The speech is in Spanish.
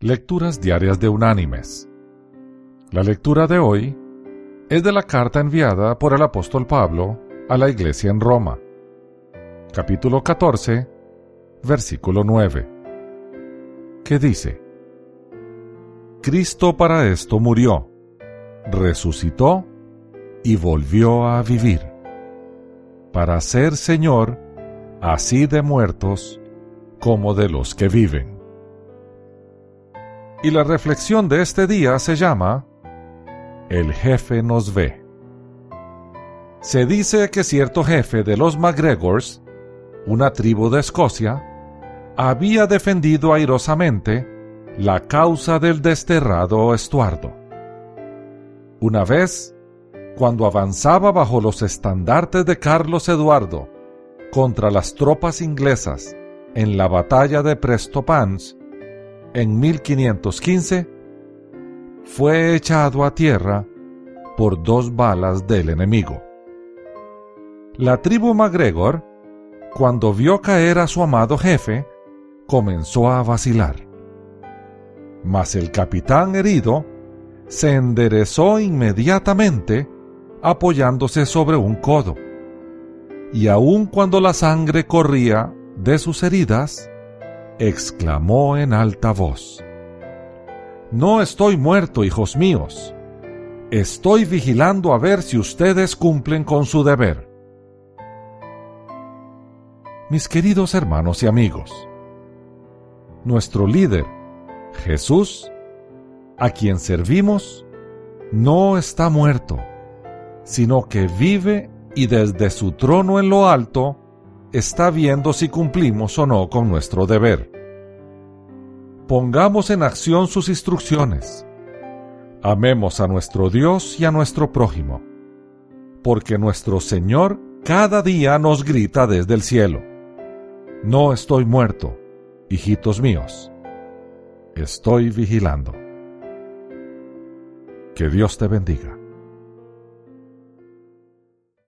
Lecturas Diarias de Unánimes. La lectura de hoy es de la carta enviada por el apóstol Pablo a la iglesia en Roma, capítulo 14, versículo 9, que dice, Cristo para esto murió, resucitó y volvió a vivir, para ser Señor así de muertos como de los que viven. Y la reflexión de este día se llama El jefe nos ve. Se dice que cierto jefe de los MacGregors, una tribu de Escocia, había defendido airosamente la causa del desterrado Estuardo. Una vez, cuando avanzaba bajo los estandartes de Carlos Eduardo contra las tropas inglesas en la batalla de Prestopans, en 1515, fue echado a tierra por dos balas del enemigo. La tribu MacGregor, cuando vio caer a su amado jefe, comenzó a vacilar. Mas el capitán herido se enderezó inmediatamente apoyándose sobre un codo. Y aun cuando la sangre corría de sus heridas, exclamó en alta voz, No estoy muerto, hijos míos. Estoy vigilando a ver si ustedes cumplen con su deber. Mis queridos hermanos y amigos, nuestro líder, Jesús, a quien servimos, no está muerto, sino que vive y desde su trono en lo alto está viendo si cumplimos o no con nuestro deber. Pongamos en acción sus instrucciones. Amemos a nuestro Dios y a nuestro prójimo, porque nuestro Señor cada día nos grita desde el cielo. No estoy muerto, hijitos míos. Estoy vigilando. Que Dios te bendiga.